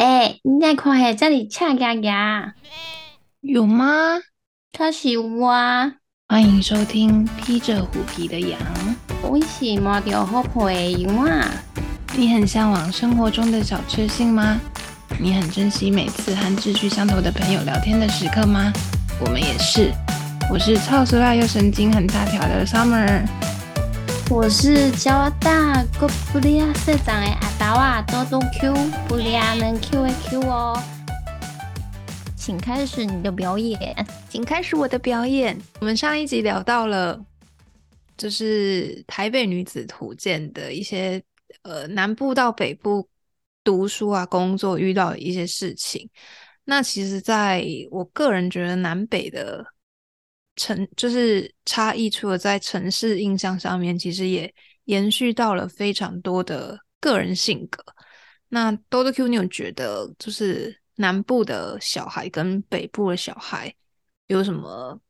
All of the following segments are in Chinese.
哎、你在看下这里恰牙牙，有吗？可是有啊，欢迎收听《披着虎皮的羊》。我是摸到好配的羊啊。你很向往生活中的小确幸吗？你很珍惜每次和志趣相投的朋友聊天的时刻吗？我们也是。我是超熟辣又神经很大条的 Summer。我是交大哥布利亚社长的阿达瓦多多 Q 布利亚能 Q 的 Q 哦，请开始你的表演。请开始我的表演。我们上一集聊到了，就是台北女子图鉴的一些呃南部到北部读书啊、工作遇到的一些事情。那其实，在我个人觉得南北的城就是差异，除了在城市印象上面，其实也延续到了非常多的个人性格。那 Dodo Q，你有觉得就是南部的小孩跟北部的小孩有什么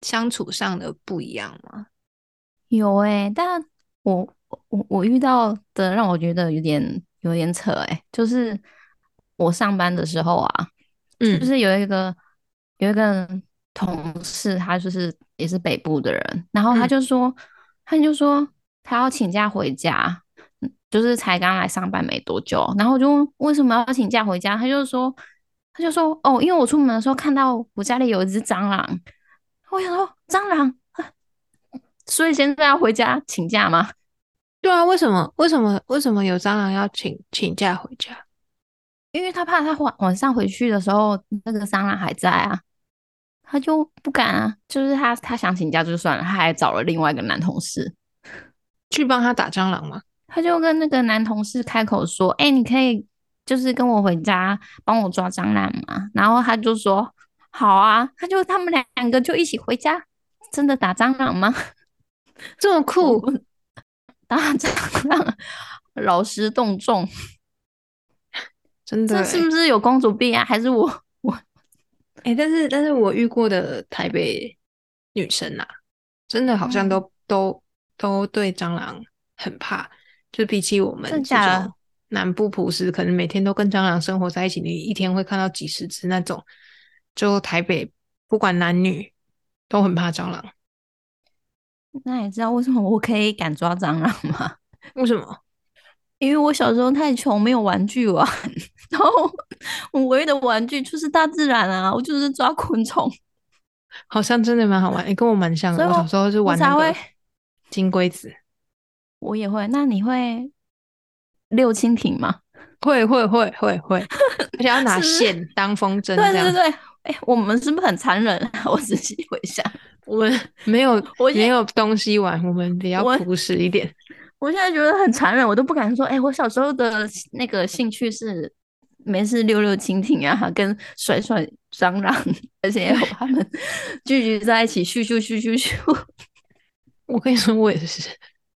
相处上的不一样吗？有诶、但我我我遇到的让我觉得有点有点扯诶、就是我上班的时候啊，就嗯是有一个有一个同事，他就是也是北部的人，然后他嗯就说，他就说他要请假回家，嗯就是才刚来上班没多久，然后就问为什么要请假回家，他就说他就说哦，因为我出门的时候看到我家里有一只蟑螂，我想说蟑螂，啊 所以现在要回家请假吗？对啊，为什么？为什么？为什么有蟑螂要请请假回家？因为他怕他晚晚上回去的时候那个蟑螂还在啊，他就不敢啊。就是他他想请假就算了，他还找了另外一个男同事，去帮他打蟑螂吗？他就跟那个男同事开口说：“哎、你可以就是跟我回家帮我抓蟑螂吗？”然后他就说：“好啊。”他就他们两个就一起回家，真的打蟑螂吗？这么酷，打蟑螂，劳师动众，真的欸。这是不是有公主病啊？还是我我哎、但是但是我遇过的台北女生啊，真的好像嗯都、都都对蟑螂很怕，就比起我们真的南部朴实，可能每天都跟蟑螂生活在一起，你一天会看到几十只那种，就台北不管男女都很怕蟑螂。那你知道为什么我可以敢抓蟑螂吗？为什么？因为我小时候太穷，没有玩具玩，然后我唯一的玩具就是大自然啊，我就是抓昆虫，好像真的蛮好玩，你、跟我蛮像的。我小时候是玩那个会金龟子，我也会。那你会溜蜻蜓吗？会会会会会，而且要拿线当风筝。对对对对，哎、我们是不是很残忍啊？我仔细回想，我们没有我没有东西玩，我们比较朴实一点。我现在觉得很残忍，我都不敢说。哎、我小时候的那个兴趣是没事溜溜蜻蜓啊，跟甩甩蟑螂，而且要把它们聚集在一起，咻咻咻咻咻。我跟你说，我也是，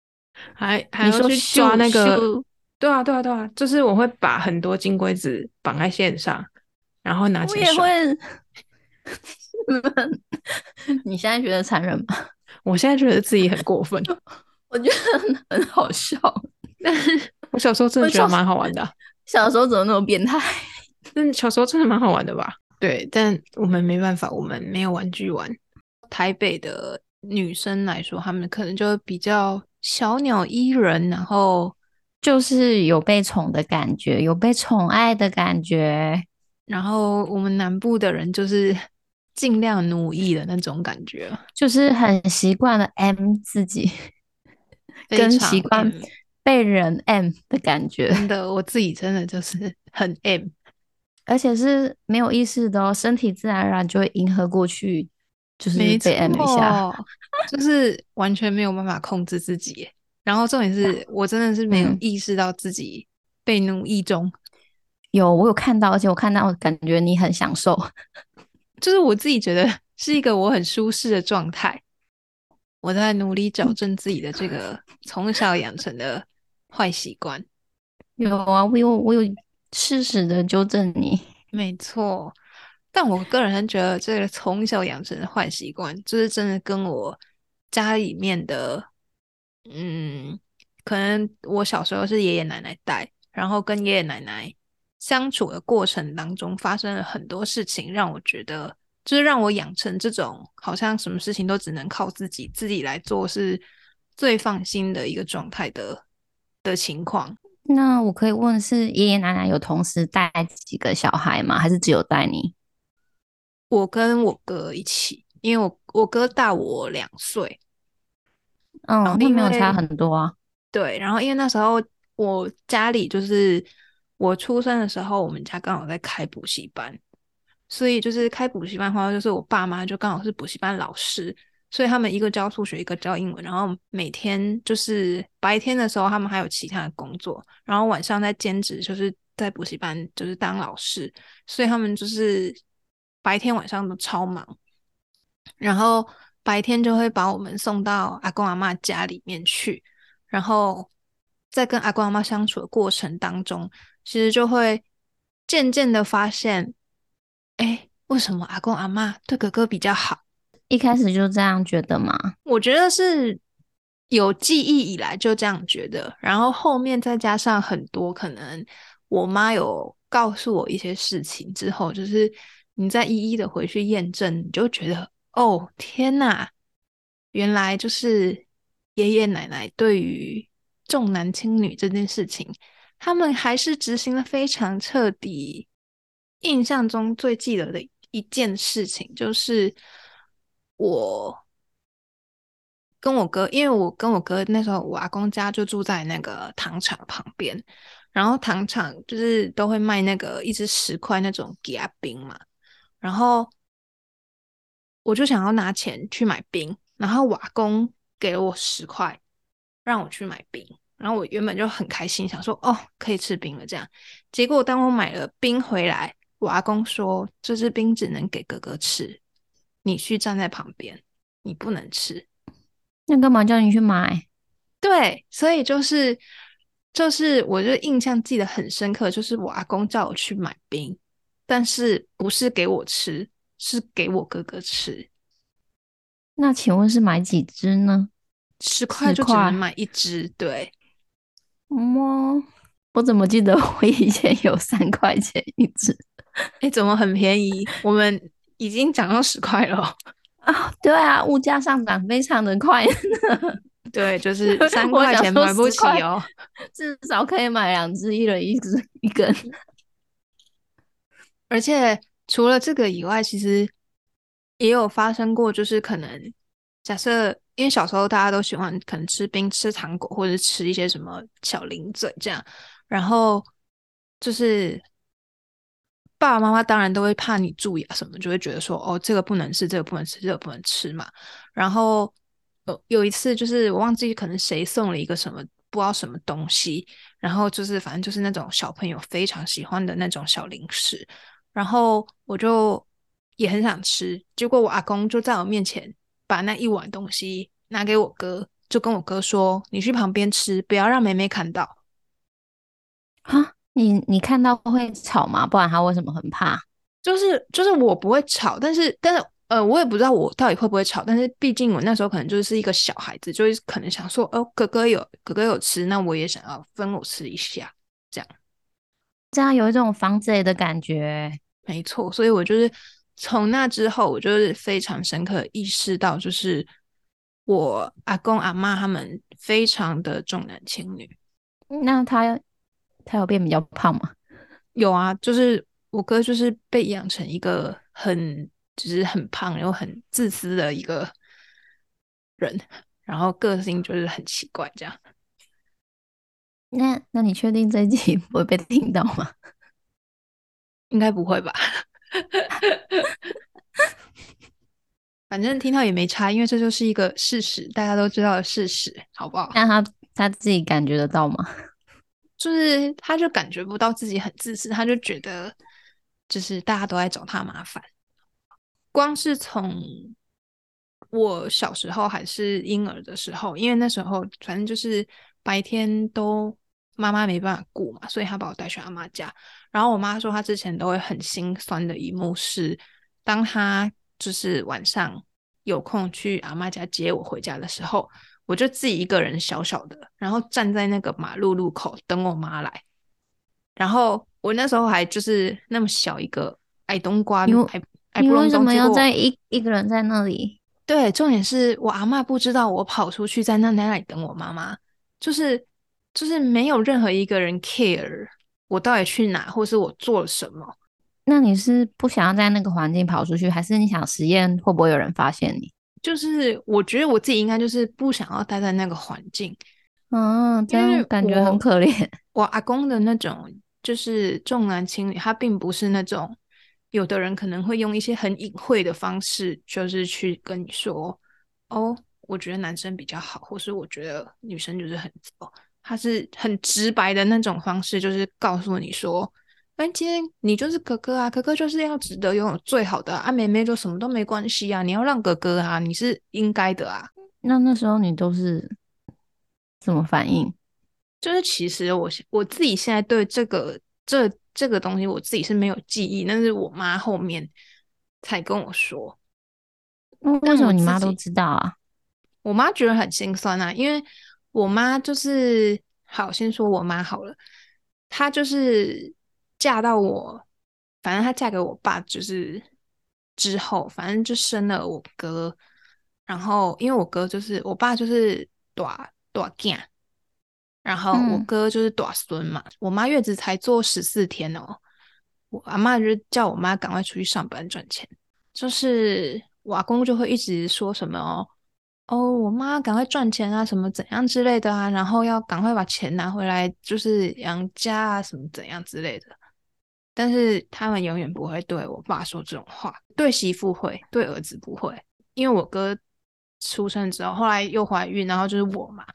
还还要去抓那个。对啊，对啊，对啊，就是我会把很多金龟子绑在线上，然后拿我也起来甩。会。你现在觉得残忍吗？我现在觉得自己很过分，我觉得很很好笑。但是我小时候真的觉得蛮好玩的啊、小时候怎么那么变态？但小时候真的蛮好玩的吧？对，但我们没办法，我们没有玩具玩。台北的女生来说，她们可能就比较小鸟依人，然后就是有被宠的感觉，有被宠爱的感觉。然后我们南部的人就是尽量奴役的那种感觉，就是很习惯了 M 自己，跟习惯 M 被人 M 的感觉，真的，我自己真的就是很 M。而且是没有意识的哦，身体自然而然就会迎合过去，就是没被 M 一下。错，就是完全没有办法控制自己。然后重点是 我真的是没有嗯意识到自己被奴役中，有我有看到，而且我看到感觉你很享受。就是我自己觉得是一个我很舒适的状态。我在努力矫正自己的这个从小养成的坏习惯。有啊，我有我有适时的纠正你。没错，但我个人觉得这个从小养成的坏习惯，就是真的跟我家里面的，嗯，可能我小时候是爷爷奶奶带，然后跟爷爷奶奶相处的过程当中发生了很多事情，让我觉得就是让我养成这种好像什么事情都只能靠自己自己来做是最放心的一个状态的的情况。那我可以问，是爷爷奶奶有同时带几个小孩吗？还是只有带你？我跟我哥一起，因为我我哥大我两岁，嗯，哦那没有差很多啊。对，然后因为那时候我家里就是我出生的时候，我们家刚好在开补习班，所以就是开补习班的话，就是我爸妈就刚好是补习班老师，所以他们一个教数学，一个教英文，然后每天就是白天的时候他们还有其他的工作，然后晚上在兼职，就是在补习班就是当老师，所以他们就是白天晚上都超忙。然后白天就会把我们送到阿公阿嬷家里面去，然后在跟阿公阿嬷相处的过程当中，其实就会渐渐的发现，哎，为什么阿公阿嬷对哥哥比较好？一开始就这样觉得吗？我觉得是有记忆以来就这样觉得，然后后面再加上很多可能我妈有告诉我一些事情之后，就是你再一一的回去验证，你就觉得哦天呐，原来就是爷爷奶奶对于重男轻女这件事情，他们还是执行的非常彻底。印象中最记得的一件事情就是我跟我哥，因为我跟我哥那时候我阿公家就住在那个糖厂旁边，然后糖厂就是都会卖那个一支十块那种给阿冰嘛，然后我就想要拿钱去买冰，然后我阿公给了我十块让我去买冰，然后我原本就很开心，想说哦可以吃冰了这样，结果当我买了冰回来，我阿公说这支冰只能给哥哥吃，你去站在旁边，你不能吃。那干嘛叫你去买？对，所以就是就是，我就印象记得很深刻，就是我阿公叫我去买冰，但是不是给我吃，是给我哥哥吃。那请问是买几只呢？十块十就只能买一只，对，嗯哦，我怎么记得我以前有三块钱一只哎，怎么很便宜？我们已经涨到十块了哦。啊？对啊，物价上涨非常的快，对，就是 三我块钱买不起哦。至少可以买两只，一人一只一根。而且除了这个以外，其实也有发生过，就是可能假设，因为小时候大家都喜欢可能吃冰、吃糖果，或者吃一些什么小零嘴这样，然后就是爸爸妈妈当然都会怕你蛀牙什么，就会觉得说哦，这个不能吃，这个不能吃，这个不能吃嘛。然后有有一次就是我忘记可能谁送了一个什么不知道什么东西，然后就是反正就是那种小朋友非常喜欢的那种小零食，然后我就也很想吃，结果我阿公就在我面前把那一碗东西拿给我哥，就跟我哥说：“你去旁边吃，不要让妹妹看到。哈，你你看到会吵吗？不然他为什么很怕？”就是就是我不会吵，但是但是呃，我也不知道我到底会不会吵，但是毕竟我那时候可能就是一个小孩子，就是可能想说，哦，哥哥有哥哥有吃，那我也想要分我吃一下，这样。这样有一种防贼的感觉。没错，所以我就是从那之后，我就是非常深刻意识到，就是我阿公阿妈他们非常的重男轻女。那他他有变比较胖吗？有啊，就是我哥就是被养成一个很就是很胖又很自私的一个人，然后个性就是很奇怪这样。那那你确定这一集 不会被听到吗？应该不会吧？反正听到也没差，因为这就是一个事实，大家都知道的事实，好不好？那他他自己感觉得到吗？就是他就感觉不到自己很自私，他就觉得就是大家都在找他麻烦。光是从我小时候还是婴儿的时候，因为那时候反正就是白天都妈妈没办法顾嘛，所以他把我带去阿妈家。然后我妈说，她之前都会很心酸的一幕是，当她就是晚上有空去阿妈家接我回家的时候，我就自己一个人小小的，然后站在那个马路路口等我妈来。然后我那时候还就是那么小一个矮冬瓜，你还还你不隆为什么要在一一个人在那里？对，重点是我阿嬷不知道我跑出去在那那里等我妈妈，就是就是没有任何一个人 care 我到底去哪，或是我做了什么。那你是不想要在那个环境跑出去，还是你想实验会不会有人发现你？就是我觉得我自己应该就是不想要待在那个环境。嗯，这样感觉很可怜。我阿公的那种就是重男轻女，他并不是那种有的人可能会用一些很隐晦的方式，就是去跟你说，哦，我觉得男生比较好，或是我觉得女生就是很糟。他是很直白的那种方式，就是告诉你说，哎，今天你就是哥哥啊，哥哥就是要值得拥有最好的啊，啊妹妹就什么都没关系啊，你要让哥哥啊，你是应该的啊。那那时候你都是怎么反应？就是其实我我自己现在对这个这这个东西我自己是没有记忆，但是我妈后面才跟我说，那什么你妈都知道啊？我妈觉得很心酸啊，因为我妈就是好，先说我妈好了，她就是嫁到我，反正她嫁给我爸就是之后，反正就生了我哥，然后因为我哥就是我爸就是大大囝，然后我嗯哥就是大孙嘛，我妈月子才坐十四天哦，我阿妈就叫我妈赶快出去上班赚钱，就是我阿公就会一直说什么哦。哦，我妈赶快赚钱啊，什么怎样之类的啊，然后要赶快把钱拿回来，就是养家啊，什么怎样之类的。但是他们永远不会对我爸说这种话，对媳妇会，对儿子不会。因为我哥出生之后，后来又怀孕，然后就是我嘛。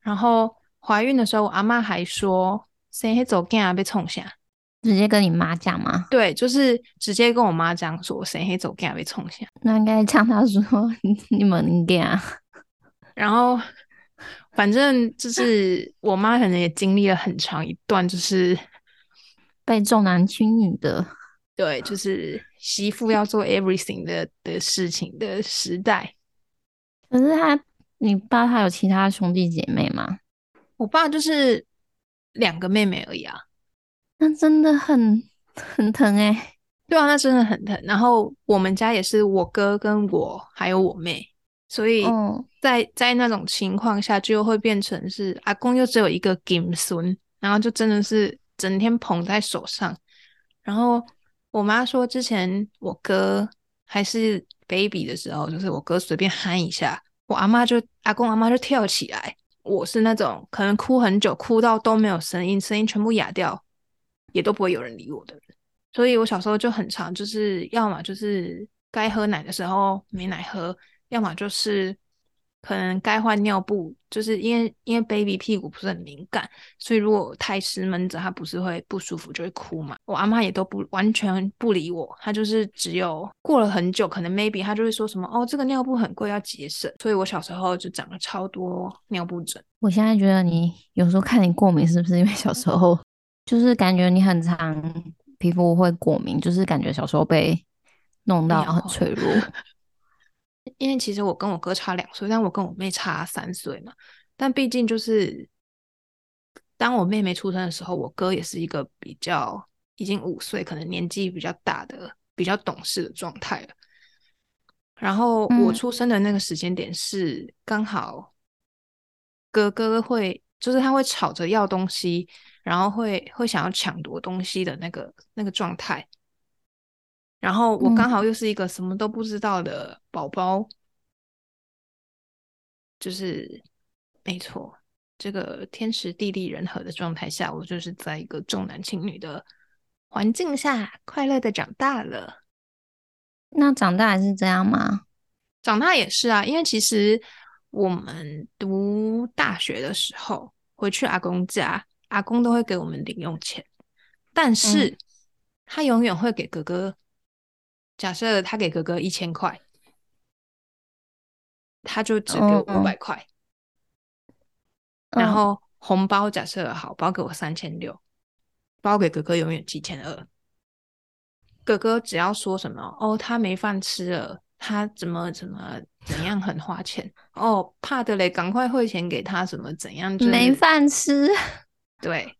然后怀孕的时候，我阿妈还说：“谁会走干啊，被冲下。直接跟你妈讲吗？”对，就是直接跟我妈这样说：“谁会走干啊，被冲下。”那应该呛他说 你们应该啊。然后反正就是我妈可能也经历了很长一段，就是被重男轻女的，对，就是媳妇要做 everything 的的事情的时代。可是他，你爸他有其他兄弟姐妹吗？我爸就是两个妹妹而已啊。那真的很很疼哎、对啊，那真的很疼。然后我们家也是我哥跟我还有我妹，所以哦，在在那种情况下，就会变成是阿公又只有一个金孙，然后就真的是整天捧在手上。然后我妈说，之前我哥还是 baby 的时候，就是我哥随便喊一下，我阿妈就阿公阿妈就跳起来。我是那种可能哭很久，哭到都没有声音，声音全部哑掉，也都不会有人理我的人。所以我小时候就很常，就是要么就是该喝奶的时候没奶喝，要么就是可能该换尿布，就是因为因为 baby 屁股不是很敏感，所以如果太湿闷着，他不是会不舒服就会哭嘛。我阿妈也都不完全不理我，她就是只有过了很久，可能 maybe 她就会说什么哦，这个尿布很贵，要节省。所以我小时候就长了超多尿布疹。我现在觉得你有时候看你过敏，是不是因为小时候就是感觉你很常皮肤会过敏，就是感觉小时候被弄到很脆弱。因为其实我跟我哥差两岁，但我跟我妹差三岁嘛。但毕竟就是当我妹妹出生的时候，我哥也是一个比较已经五岁，可能年纪比较大的、比较懂事的状态了。然后我嗯出生的那个时间点是刚好哥哥会，就是他会吵着要东西，然后会会想要抢夺东西的那个那个状态。然后我刚嗯好又是一个什么都不知道的宝宝，就是没错，这个天时地利人和的状态下，我就是在一个重男轻女的环境下快乐的长大了。那长大还是这样吗？长大也是啊，因为其实我们读大学的时候回去阿公家，阿公都会给我们零用钱，但是、嗯他永远会给哥哥。假设他给哥哥一千块，他就只给我嗯五百块。然嗯后红包假设好，包给我三千六，包给哥哥永远七千二。哥哥只要说什么哦，他没饭吃了，他怎么怎么怎样很花钱哦，怕的嘞，赶快汇钱给他，什么怎样、就是，没饭吃，对，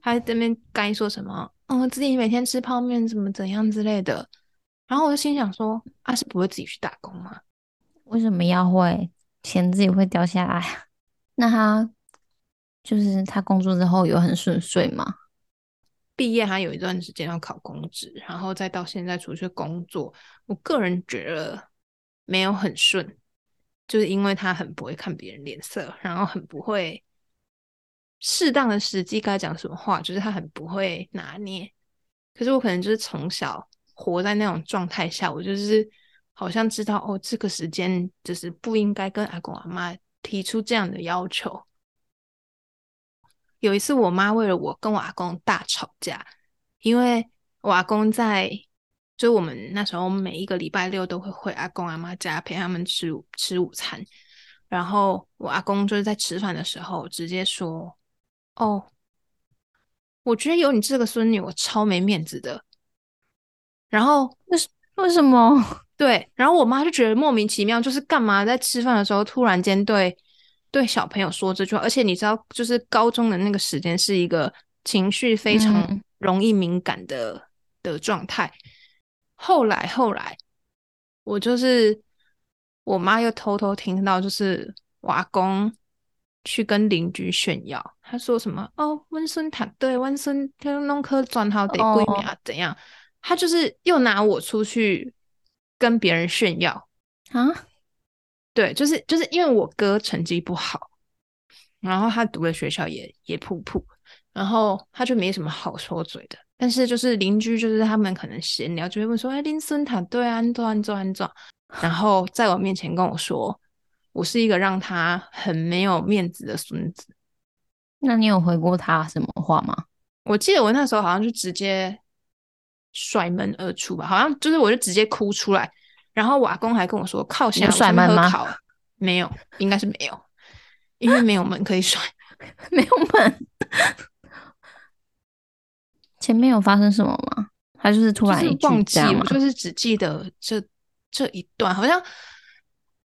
还在那边该说什么，嗯，自己每天吃泡面怎么怎样之类的。然后我就心想说，他是不会自己去打工吗？为什么要会钱自己会掉下来？那他就是他工作之后有很顺遂吗？毕业他有一段时间要考公职，然后再到现在出去工作，我个人觉得没有很顺，就是因为他很不会看别人脸色，然后很不会适当的时机该讲什么话，就是他很不会拿捏。可是我可能就是从小活在那种状态下，我就是好像知道哦，这个时间就是不应该跟阿公阿妈提出这样的要求。有一次，我妈为了我跟我阿公大吵架，因为我阿公在，就我们那时候每一个礼拜六都会回阿公阿妈家陪他们吃吃午餐，然后我阿公就是在吃饭的时候直接说：“哦，我觉得有你这个孙女，我超没面子的。”然后为为什么？对，然后我妈就觉得莫名其妙，就是干嘛在吃饭的时候突然间对。对小朋友说这句话，而且你知道，就是高中的那个时间是一个情绪非常容易敏感的的状态。后来后来，我就是我妈又偷偷听到，就是瓦公去跟邻居炫耀，他说什么哦，温森塔对温森天龙科转好得闺蜜啊怎样？他就是又拿我出去跟别人炫耀啊。对，就是就是因为我哥成绩不好，然后他读的学校也也普普，然后他就没什么好说嘴的。但是就是邻居，就是他们可能闲聊就会问说：“哎，林森塔对啊安装安装安装。”然后在我面前跟我说，我是一个让他很没有面子的孙子。那你有回过他什么话吗？我记得我那时候好像就直接甩门而出吧，好像就是我就直接哭出来。然后我阿公还跟我说：“靠下甩门吗？”没有，应该是没有，因为没有门可以甩，没有门。前面有发生什么吗？他就是突然忘记了，就是只记得这这一段，好像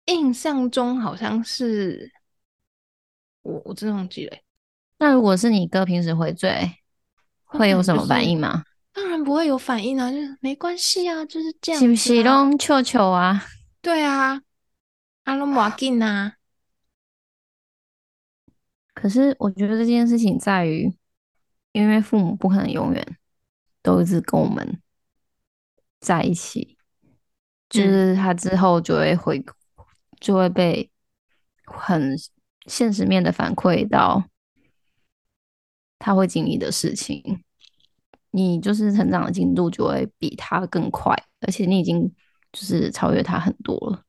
印象中好像是我，我真的忘记了。那如果是你哥平时回嘴，会有什么反应吗？当然不会有反应啊，就是没关系啊，就是这样。是不是拢球球啊？对啊，阿龙马进啊。可是我觉得这件事情在于，因为父母不可能永远都一直跟我们在一起，就是他之后就会回，就会被很现实面的反馈到他会经历的事情。你就是成长的进度就会比他更快，而且你已经就是超越他很多了。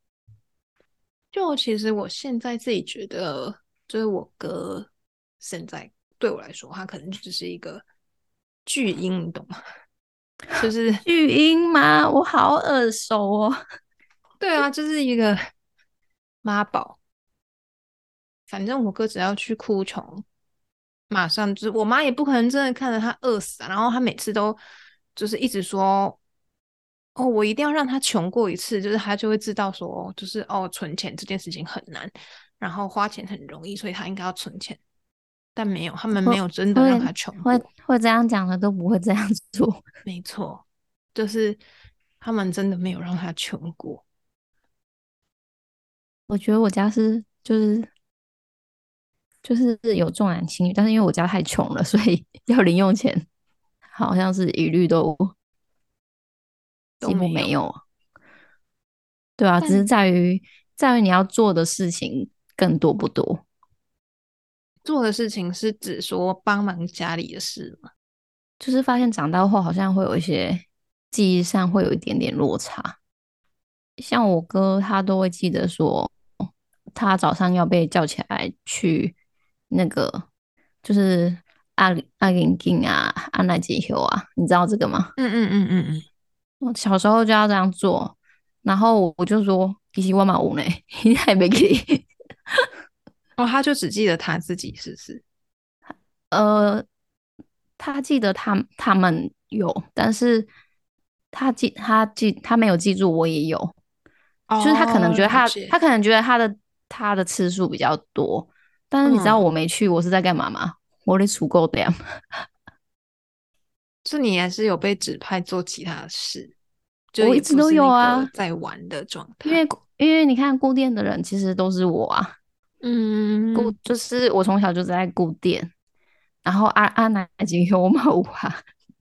就其实我现在自己觉得，就是我哥现在对我来说，他可能就只是一个巨婴，你懂吗？就是巨婴吗？我好耳熟哦。对啊，就是一个妈宝。反正我哥只要去哭穷。马上就是我妈也不可能真的看着他饿死啊，然后他每次都就是一直说，哦，我一定要让他穷过一次，就是他就会知道说，就是哦，存钱这件事情很难，然后花钱很容易，所以他应该要存钱。但没有，他们没有真的让他穷会会这样讲的都不会这样做。没错，就是他们真的没有让他穷过。我觉得我家是就是。就是有重男轻女，但是因为我家太穷了，所以 要零用钱，好像是一律都几乎没有。对啊，只是在于在于你要做的事情更多不多。做的事情是指说帮忙家里的事吗？就是发现长大后好像会有一些记忆上会有一点点落差。像我哥，他都会记得说，他早上要被叫起来去。那个就是阿阿林金啊，阿奈吉修啊，你知道这个吗？嗯嗯嗯嗯嗯，我小时候就要这样做，然后我就说其实我蛮无奈，你还没给。哦，他就只记得他自己，是不是？呃，他记得他他们有，但是他记他记他没有记住我也有，就是他可能觉得他他可能觉得他的他的次数比较多。但是你知道我没去，我是在干嘛吗？我得储够的呀。就你还是有被指派做其他的事，就我一直都有啊在玩的状态。因为因为你看顾店的人其实都是我啊，嗯，顾就是我从小就在顾店，然后阿阿奶已经有嘛无啊，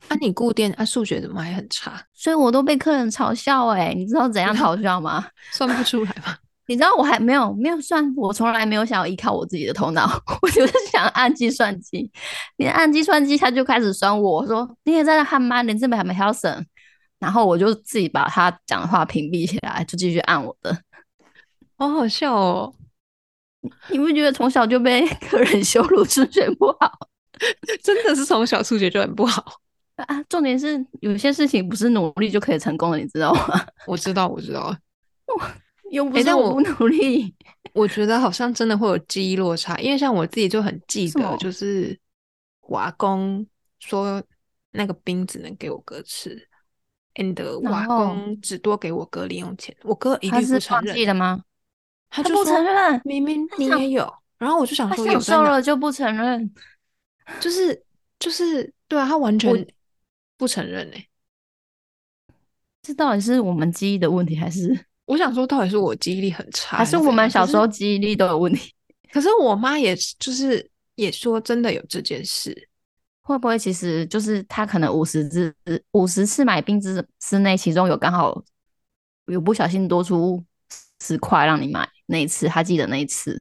啊，你顾店啊，数学怎么还很差？所以我都被客人嘲笑哎、你知道怎样 嘲笑吗？算不出来吗？你知道我还没有没有算，我从来没有想要依靠我自己的头脑，我就是想按计算机。你按计算机，他就开始算我，我说你也在那看吗？连这边还没还要省。然后我就自己把他讲的话屏蔽起来，就继续按我的。好好笑哦！你不觉得从小就被 客人羞辱数学不好真的是从小数学就很不好。啊？重点是有些事情不是努力就可以成功的，你知道吗？我知道，我知道。又不诶但我是我不努力。我觉得好像真的会有记忆落差，因为像我自己就很记得，就是我阿公说那个冰只能给我哥吃，and 我阿然后公只多给我哥零用钱，我哥一定是律不承忘记认，吗？他就不承认，明明你也有，然后我就想说有在哪受了就不承认。就是就是对啊，他完全不承认哎、这到底是我们记忆的问题，还是我想说，到底是我记忆力很差，还是我们小时候？候记忆力都有问题？可是我妈也是就是也说真的有这件事，会不会其实就是他可能五十次五十次买冰之之内，其中有刚好有不小心多出十块让你买那一次，他记得那一次。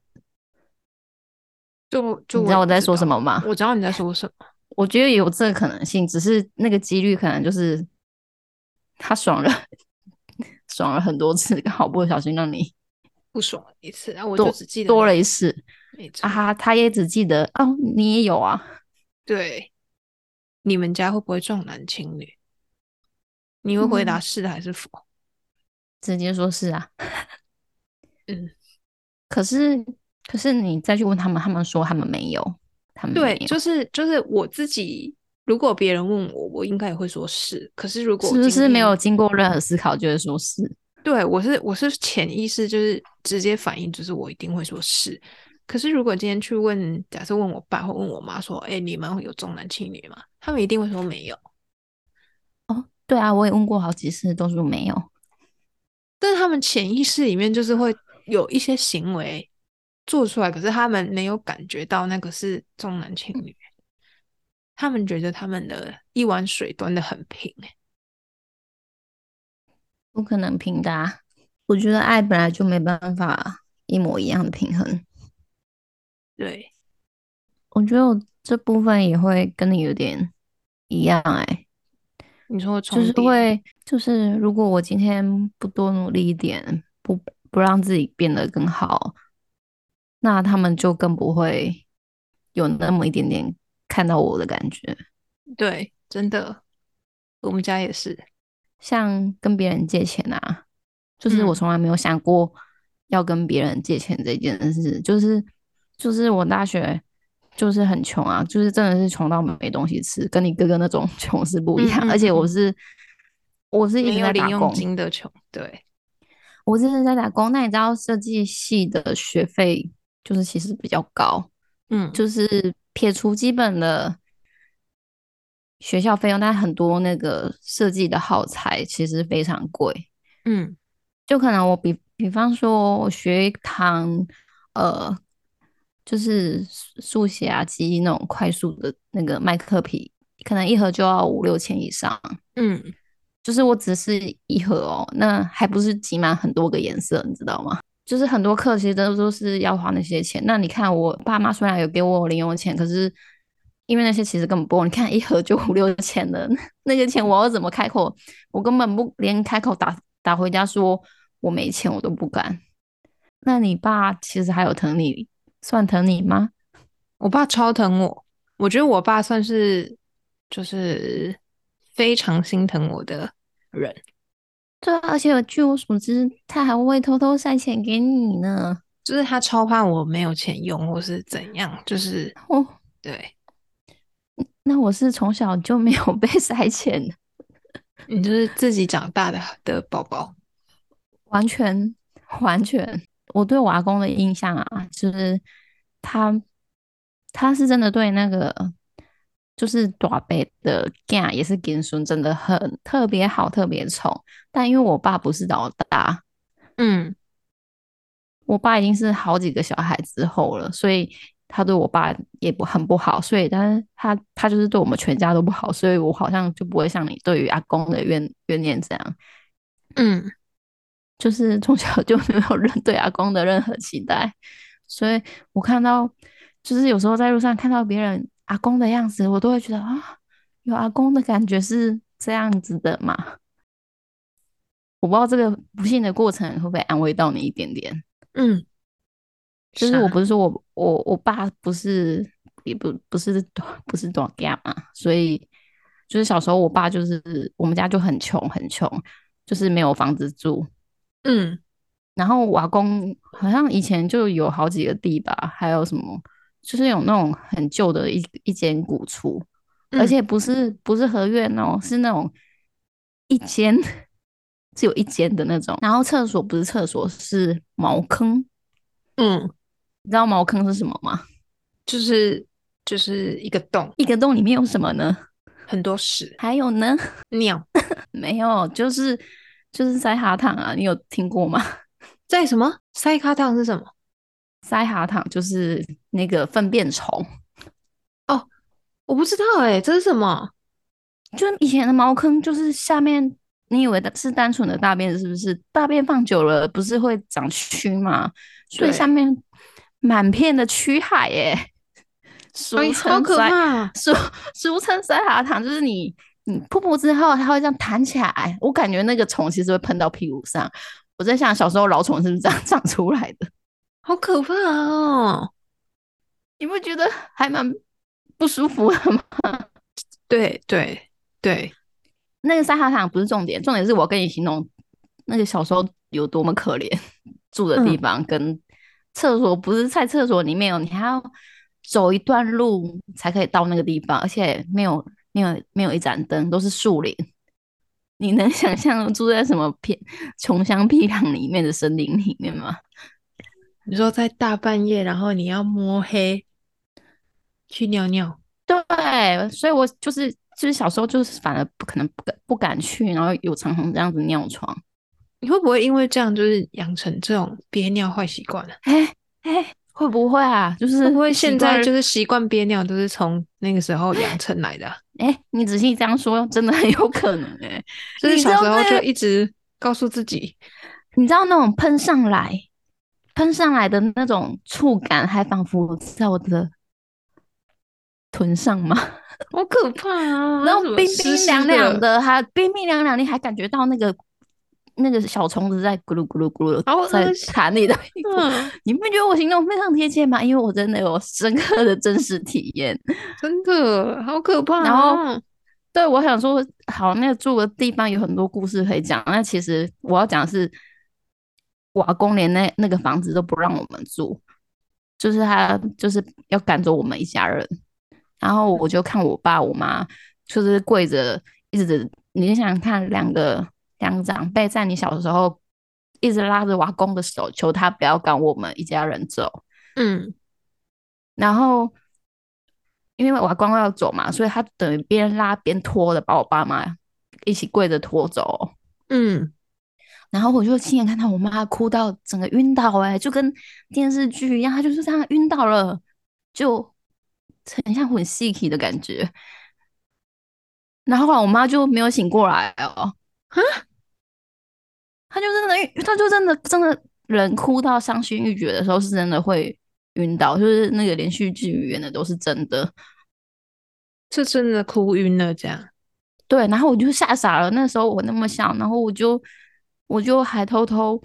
就就你知道我在说什么吗我知道你在说什么。我觉得有这个可能性，只是那个几率可能就是他爽了爽了很多次，刚好不小心让你不爽了一次，然啊，我就只记得多那了一次没错啊哈，他也只记得哦，你也有啊，对，你们家会不会重男轻女？你会回答嗯是还是否？直接说是啊。嗯，可是可是你再去问他们，他们说他们没有，他们对就是就是我自己，如果别人问我，我应该也会说是。可是如果是不是没有经过任何思考就会说是？对我是我是潜意识就是直接反应，就是我一定会说是。可是如果今天去问，假设问我爸或问我妈说，哎、你们有重男轻女吗？他们一定会说没有。哦，对啊，我也问过好几次，都说没有。但是他们潜意识里面就是会有一些行为做出来，可是他们没有感觉到那个是重男轻女，他们觉得他们的一碗水端的很平、欸，不可能平的啊！我觉得爱本来就没办法一模一样的平衡。对，我觉得我这部分也会跟你有点一样、哎，你说就是，会，就是如果我今天不多努力一点，不不让自己变得更好，那他们就更不会有那么一点点看到我的感觉。对，真的，我们家也是，像跟别人借钱啊，就是我嗯从来没有想过要跟别人借钱这件事，就是就是我大学就是很穷啊，就是真的是穷到没东西吃，跟你哥哥那种 穷是不一样，嗯嗯而且我嗯。是我是一直没有零用在打工，金的穷，对，我真的在打工。那你知道设计系的学费就是其实比较高，嗯，就是撇除基本的学校费用，但很多那个设计的耗材其实非常贵。嗯就可能我比比方说，我学一堂呃，就是速速写啊、记忆那种快速的那个麦克笔，可能一盒就要五六千以上。嗯，就是我只是一盒哦，那还不是挤满很多个颜色，你知道吗？就是很多课其实都都是要花那些钱。那你看，我爸妈虽然有给我零用钱，可是因为那些其实根本不够。你看一盒就五六千的，那些钱我要怎么开口？我根本不连开口打打回家说我没钱，我都不敢。那你爸其实还有疼你，算疼你吗？我爸超疼我，我觉得我爸算是就是非常心疼我的人。对啊，而且据我所知，他还会偷偷塞钱给你呢。就是他超怕我没有钱用，或是怎样，就是哦，对那我是从小就没有被塞钱的。你就是自己长大的的宝宝。完全完全，我对我阿公的印象啊，就是他他是真的对那个就是大伯的囝也是金孙，真的很特别好，特别宠。但因为我爸不是老大，嗯。我爸已经是好几个小孩之后了，所以他对我爸也不很不好，所以但是他他就是对我们全家都不好，所以我好像就不会像你对于阿公的怨怨念这样，嗯。就是从小就没有人对阿公的任何期待，所以我看到就是有时候在路上看到别人阿公的样子，我都会觉得啊，有阿公的感觉是这样子的嘛。我不知道这个不幸的过程会不会安慰到你一点点。嗯，就是我不是说我我我爸不是也不不是 不是短家嘛，所以就是小时候我爸就是我们家就很穷很穷，就是没有房子住。嗯然后我阿公好像以前就有好几个地吧，还有什么就是有那种很旧的一一间古厝，而嗯且不是不是合院哦，是那种一间只有一间的那种。然后厕所不是厕所，是茅坑。嗯，你知道茅坑是什么吗？就是就是一个洞，一个洞里面有什么呢？很多屎还有呢？尿，没有，就是就是塞哈糖啊，你有听过吗？在什么塞哈烫是什么？塞哈糖就是那个粪便虫，哦我不知道哎、这是什么？就以前的茅坑，就是下面你以为的是单纯的大便，是不是？大便放久了不是会长蛆吗？所以下面满片的蛆海耶，俗哎，好可称塞怕！俗俗称塞哈糖，就是你你噗噗之后，它会这样弹起来。我感觉那个虫其实会喷到屁股上。我在想，小时候老虫是不是这样长出来的？好可怕哦！你不觉得还蛮不舒服的吗？对对对，那个塞哈糖不是重点，重点是我跟你形容那个小时候有多么可怜，住的地方跟厕所不是在厕所里面哦，你还要走一段路才可以到那个地方，而且没有没有没有一盏灯，都是树林。你能想象住在什么偏 穷乡僻壤里面的森林里面吗？你说在大半夜，然后你要摸黑去尿尿，对，所以我就是就是小时候就是反而不可能不敢不敢去，然后有常常这样子尿床。你会不会因为这样就是养成这种憋尿坏习惯呢？哎哎，会不会啊？就是会不会现在就是习惯憋尿都是从那个时候养成来的啊？哎、你仔细这样说，真的很有可能哎、就是小时候就一直告诉自己，你知道那种喷上来、喷上来的那种触感，还仿佛在我的臀上吗？好可怕啊！然后冰冰凉凉的，的，还冰冰凉凉，你还感觉到那个那个小虫子在咕噜咕噜咕好噜在恶心弹你的屁股。嗯，你不觉得我形容非常贴切吗？因为我真的有深刻的真实体验。真的好可怕然后哦。对，我想说，好，那个住的地方有很多故事可以讲。那其实我要讲的是，我阿公连那那个房子都不让我们住，就是他就是要赶走我们一家人。然后我就看我爸我妈就是跪着，一直你想想看，两个两个长辈在你小的时候一直拉着我阿公的手，求他不要赶我们一家人走。嗯然后因为我阿公要走嘛，所以他等于边拉边拖的把我爸妈一起跪着拖走。嗯，然后我就亲眼看到我妈哭到整个晕倒、欸，哎，就跟电视剧一样，她就是这样晕倒了，就很像混戏体的感觉。然后后来我妈就没有醒过来哦，啊她就真的晕，她就真的真的人哭到伤心欲绝的时候，是真的会晕倒，就是那个连续剧演的都是真的。是真的哭晕了，这样。对，然后我就吓傻了。那时候我那么小，然后我就我就还偷偷，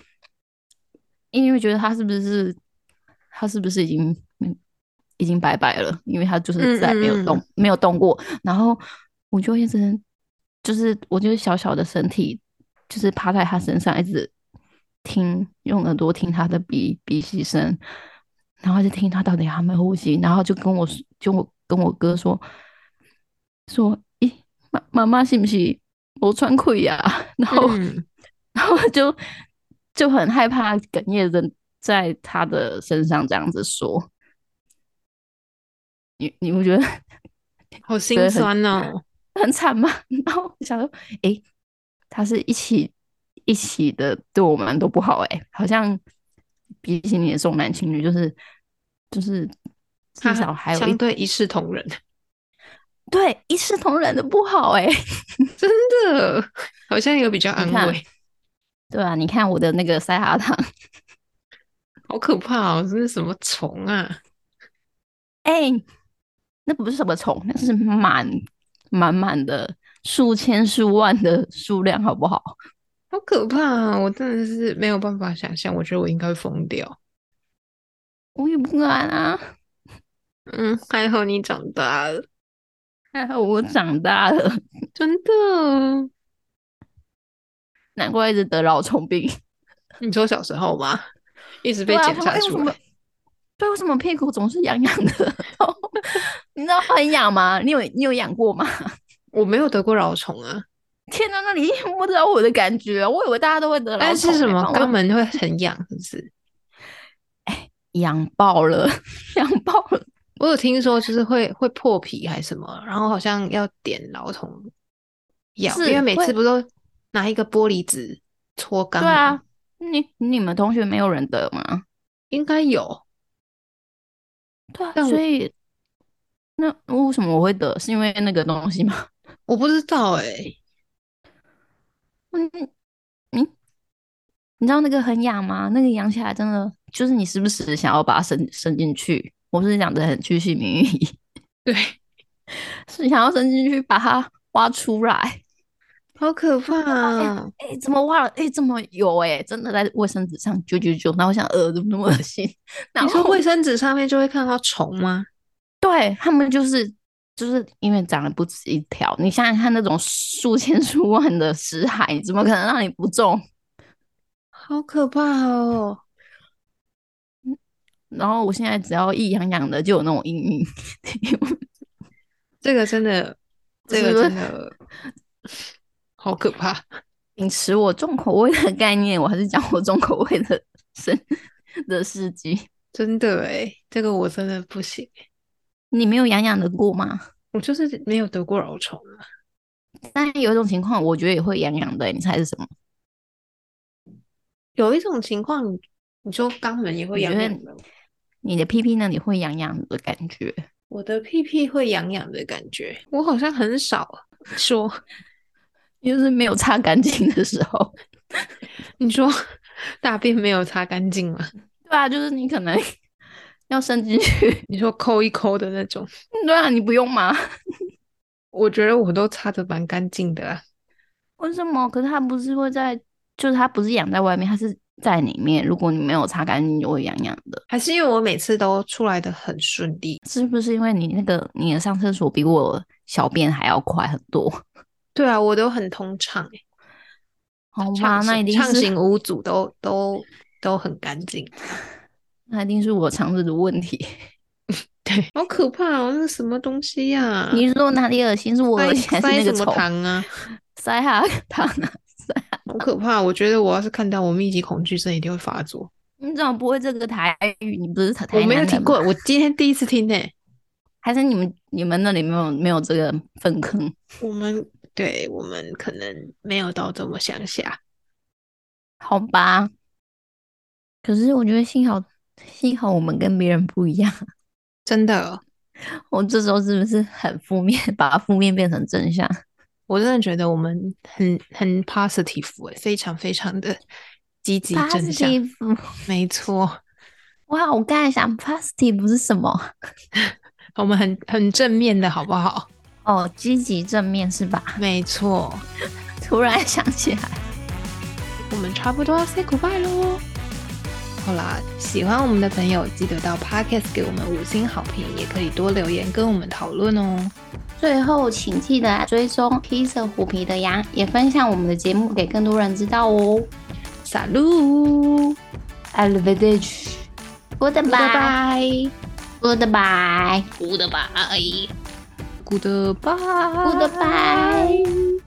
因为觉得他是不是他是不是已经嗯已经拜拜了？因为他就是再也没有动，嗯嗯没有动过。然后我就一直就是我就是小小的身体，就是趴在他身上，一直听用耳朵听他的鼻鼻息声，然后就听他到底还没有呼吸，然后就跟我说就我跟我哥说说，咦，妈妈妈是不是我穿溃呀？然后、嗯，然后就就很害怕哽咽的在他的身上这样子说。你你不觉得 好心酸哦，很惨吗。然后我想说，诶，他是一起一起的，对我们都不好诶，好像比起你的重男轻女，就是就是至少还有一相对一视同仁，对一视同仁的不好诶。真的好像有比较安慰，对啊，你看我的那个塞哈糖，好可怕哦，这是什么虫啊？哎、那不是什么虫，那是满满满的数千数万的数量，好不好？好可怕啊！我真的是没有办法想象，我觉得我应该会疯掉。我也不敢啊，嗯，还好你长大了，还好我长大了，真的。难怪一直得老虫病。你说小时候吗？一直被检查出来。？对，为什么屁股总是痒痒的？你知道很痒吗？你有你有痒过吗？我没有得过蛲虫啊，天哪，那你一定不知道我的感觉，我以为大家都会得老但、是什么欸肛门会很痒，是不是？哎痒爆了，痒爆了。我有听说，就是会会破皮还是什么，然后好像要点老虫药，因为每次不都拿一个玻璃纸搓干？对啊，你你们同学没有人得吗？应该有。对啊，所以那为什么我会得？是因为那个东西吗？我不知道哎、嗯嗯，你知道那个很痒吗？那个痒起来真的就是你时不时想要把它伸伸进去。我是讲的很居心明义，对，是想要伸进去把它挖出来。好可怕啊！哎、怎么挖了？哎、这么有哎、真的在卫生纸上啾啾啾。然后我想，呃，怎么那么恶心？然你说后卫生纸上面就会看到虫吗？对他们就是就是因为长得不止一条，你想想看，那种数千数万的死海，怎么可能让你不中？好可怕哦！然后我现在只要一痒痒的，就有那种阴影。这个真的，这个真的好可怕。秉持我重口味的概念，我还是讲我重口味的生的事迹。真的诶，这个我真的不行，你没有痒痒的过吗？我就是没有得过蛲虫啊。但有一种情况，我觉得也会痒痒的、你猜是什么？有一种情况，你你说肛门也会痒痒的吗，你的屁屁那里会痒痒的感觉。我的屁屁会痒痒的感觉，我好像很少说。就是没有擦干净的时候，你说 大便没有擦干净吗？对啊，就是你可能要伸进去，你说抠一抠的那种，对啊，你不用吗？我觉得我都擦的蛮干净的啊。为什么？可是它不是会在，就是它不是养在外面，它是在里面。如果你没有擦干净，就会痒痒的。还是因为我每次都出来的很顺利，是不是因为你那个你的上厕所比我小便还要快很多？对啊，我都很通畅欸好吧，那一定是畅行无阻，都都都很干净。那一定是我肠子的问题。对，好可怕哦！那是什么东西呀、你说哪里恶心？是我恶塞心还塞什么是那个虫？糖啊？塞哈 糖啊！好可怕！我觉得我要是看到我密集恐惧症一定会发作。你怎么不会这个台语？你不是台我没有听过，我今天第一次听呢、还是你们你们那里没有没有这个粪坑？我们对我们可能没有到这么乡下。好吧。可是我觉得幸好幸好我们跟别人不一样。真的，我这时候是不是很负面，把负面变成正向？我真的觉得我们很很 positive 哎、非常非常的积极正向。没错，哇！我刚才想 positive 是什么？我们很很正面的好不好？哦，积极正面是吧？没错，突然想起来，我们差不多要 say goodbye 喽。好啦，喜欢我们的朋友记得到 podcast 给我们五星好评，也可以多留言跟我们讨论哦。最后请记得追踪披着虎皮的羊，也分享我们的节目给更多人知道哦。撒路 a l v i d a g Goodbye.，Goodbye，Goodbye。Goodbye. Goodbye. goodbye goodbye